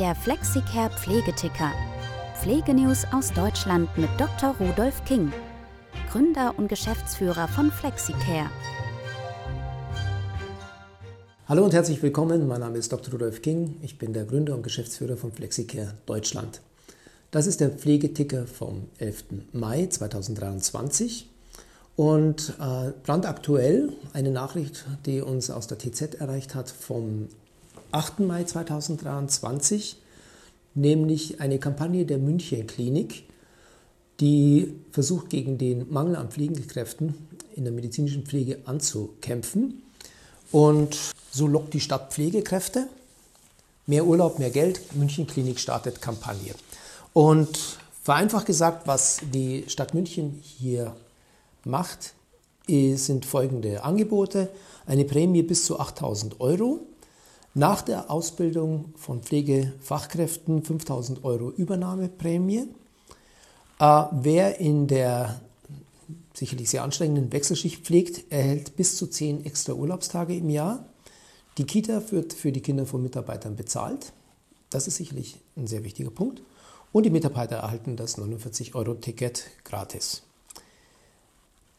Der Flexicare Pflegeticker. Pflegenews aus Deutschland mit Dr. Rudolf King, Gründer und Geschäftsführer von Flexicare. Hallo und herzlich willkommen. Mein Name ist Dr. Rudolf King. Ich bin der Gründer und Geschäftsführer von Flexicare Deutschland. Das ist der Pflegeticker vom 11. Mai 2023. Und äh, brandaktuell eine Nachricht, die uns aus der TZ erreicht hat vom 8. Mai 2023, nämlich eine Kampagne der München Klinik, die versucht, gegen den Mangel an Pflegekräften in der medizinischen Pflege anzukämpfen. Und so lockt die Stadt Pflegekräfte. Mehr Urlaub, mehr Geld. München Klinik startet Kampagne. Und vereinfacht gesagt, was die Stadt München hier macht, sind folgende Angebote. Eine Prämie bis zu 8000 Euro. Nach der Ausbildung von Pflegefachkräften 5000 Euro Übernahmeprämie. Äh, wer in der sicherlich sehr anstrengenden Wechselschicht pflegt, erhält bis zu 10 extra Urlaubstage im Jahr. Die Kita wird für die Kinder von Mitarbeitern bezahlt. Das ist sicherlich ein sehr wichtiger Punkt. Und die Mitarbeiter erhalten das 49-Euro-Ticket gratis.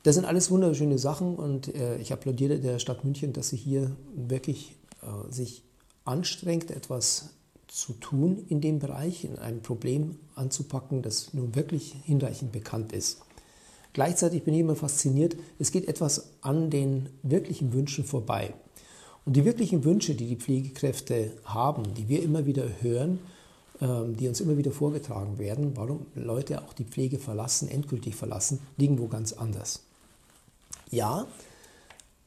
Das sind alles wunderschöne Sachen und äh, ich applaudiere der Stadt München, dass sie hier wirklich sich anstrengt, etwas zu tun in dem Bereich, in ein Problem anzupacken, das nun wirklich hinreichend bekannt ist. Gleichzeitig bin ich immer fasziniert, es geht etwas an den wirklichen Wünschen vorbei. Und die wirklichen Wünsche, die die Pflegekräfte haben, die wir immer wieder hören, ähm, die uns immer wieder vorgetragen werden, warum Leute auch die Pflege verlassen, endgültig verlassen, liegen wo ganz anders. Ja,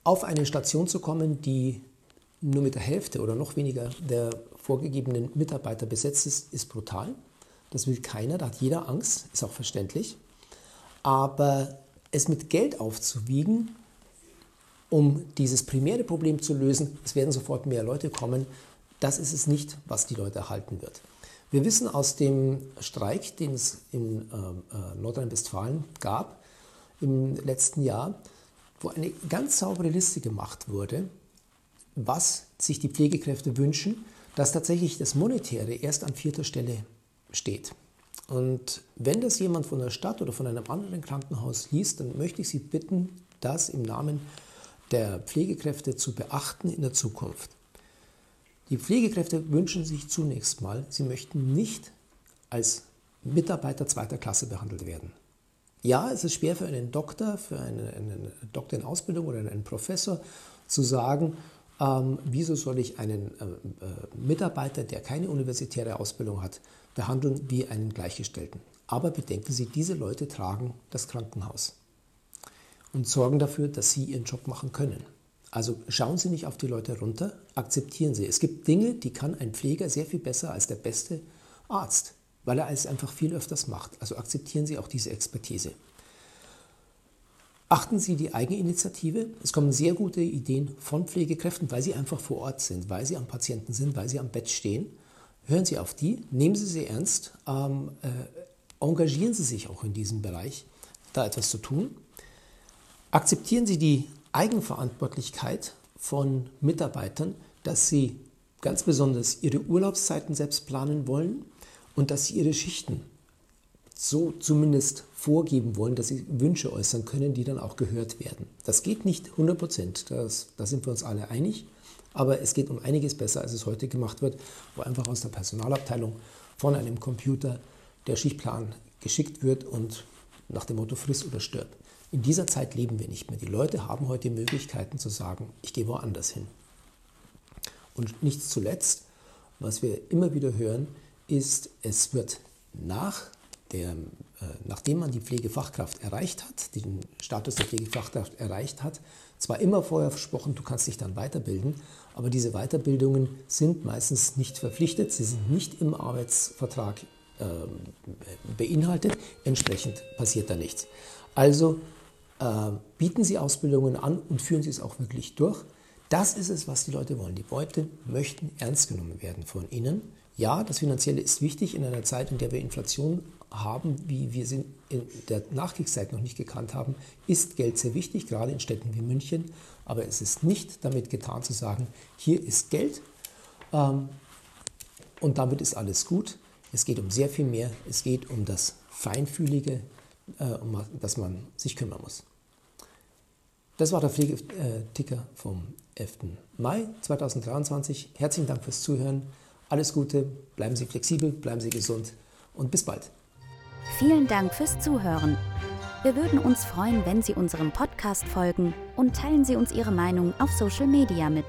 auf eine Station zu kommen, die nur mit der Hälfte oder noch weniger der vorgegebenen Mitarbeiter besetzt ist, ist brutal. Das will keiner, da hat jeder Angst, ist auch verständlich. Aber es mit Geld aufzuwiegen, um dieses primäre Problem zu lösen, es werden sofort mehr Leute kommen, das ist es nicht, was die Leute erhalten wird. Wir wissen aus dem Streik, den es in äh, äh Nordrhein-Westfalen gab im letzten Jahr, wo eine ganz saubere Liste gemacht wurde, was sich die Pflegekräfte wünschen, dass tatsächlich das Monetäre erst an vierter Stelle steht. Und wenn das jemand von der Stadt oder von einem anderen Krankenhaus liest, dann möchte ich Sie bitten, das im Namen der Pflegekräfte zu beachten in der Zukunft. Die Pflegekräfte wünschen sich zunächst mal, sie möchten nicht als Mitarbeiter zweiter Klasse behandelt werden. Ja, es ist schwer für einen Doktor, für einen, einen Doktor in Ausbildung oder einen Professor zu sagen, ähm, wieso soll ich einen äh, äh, Mitarbeiter, der keine universitäre Ausbildung hat, behandeln wie einen Gleichgestellten. Aber bedenken Sie, diese Leute tragen das Krankenhaus und sorgen dafür, dass sie ihren Job machen können. Also schauen Sie nicht auf die Leute runter, akzeptieren Sie. Es gibt Dinge, die kann ein Pfleger sehr viel besser als der beste Arzt weil er es einfach viel öfters macht. Also akzeptieren Sie auch diese Expertise. Achten Sie die Eigeninitiative. Es kommen sehr gute Ideen von Pflegekräften, weil sie einfach vor Ort sind, weil sie am Patienten sind, weil sie am Bett stehen. Hören Sie auf die, nehmen Sie sie ernst, ähm, äh, engagieren Sie sich auch in diesem Bereich, da etwas zu tun. Akzeptieren Sie die Eigenverantwortlichkeit von Mitarbeitern, dass sie ganz besonders ihre Urlaubszeiten selbst planen wollen und dass sie ihre Schichten so zumindest vorgeben wollen, dass sie Wünsche äußern können, die dann auch gehört werden. Das geht nicht 100 Prozent, da sind wir uns alle einig, aber es geht um einiges besser, als es heute gemacht wird, wo einfach aus der Personalabteilung von einem Computer der Schichtplan geschickt wird und nach dem Motto friss oder stirb. In dieser Zeit leben wir nicht mehr. Die Leute haben heute Möglichkeiten zu sagen, ich gehe woanders hin. Und nicht zuletzt, was wir immer wieder hören, ist, es wird nach der, äh, nachdem man die Pflegefachkraft erreicht hat, den Status der Pflegefachkraft erreicht hat, zwar immer vorher versprochen, du kannst dich dann weiterbilden, aber diese Weiterbildungen sind meistens nicht verpflichtet, sie sind nicht im Arbeitsvertrag äh, beinhaltet, entsprechend passiert da nichts. Also äh, bieten Sie Ausbildungen an und führen Sie es auch wirklich durch. Das ist es, was die Leute wollen. Die Leute möchten ernst genommen werden von Ihnen ja, das Finanzielle ist wichtig in einer Zeit, in der wir Inflation haben, wie wir sie in der Nachkriegszeit noch nicht gekannt haben, ist Geld sehr wichtig, gerade in Städten wie München. Aber es ist nicht damit getan zu sagen, hier ist Geld, ähm, und damit ist alles gut. Es geht um sehr viel mehr. Es geht um das Feinfühlige, äh, um das man sich kümmern muss. Das war der Pflegeticker vom 11. Mai 2023. Herzlichen Dank fürs Zuhören. Alles Gute, bleiben Sie flexibel, bleiben Sie gesund und bis bald. Vielen Dank fürs Zuhören. Wir würden uns freuen, wenn Sie unserem Podcast folgen und teilen Sie uns Ihre Meinung auf Social Media mit.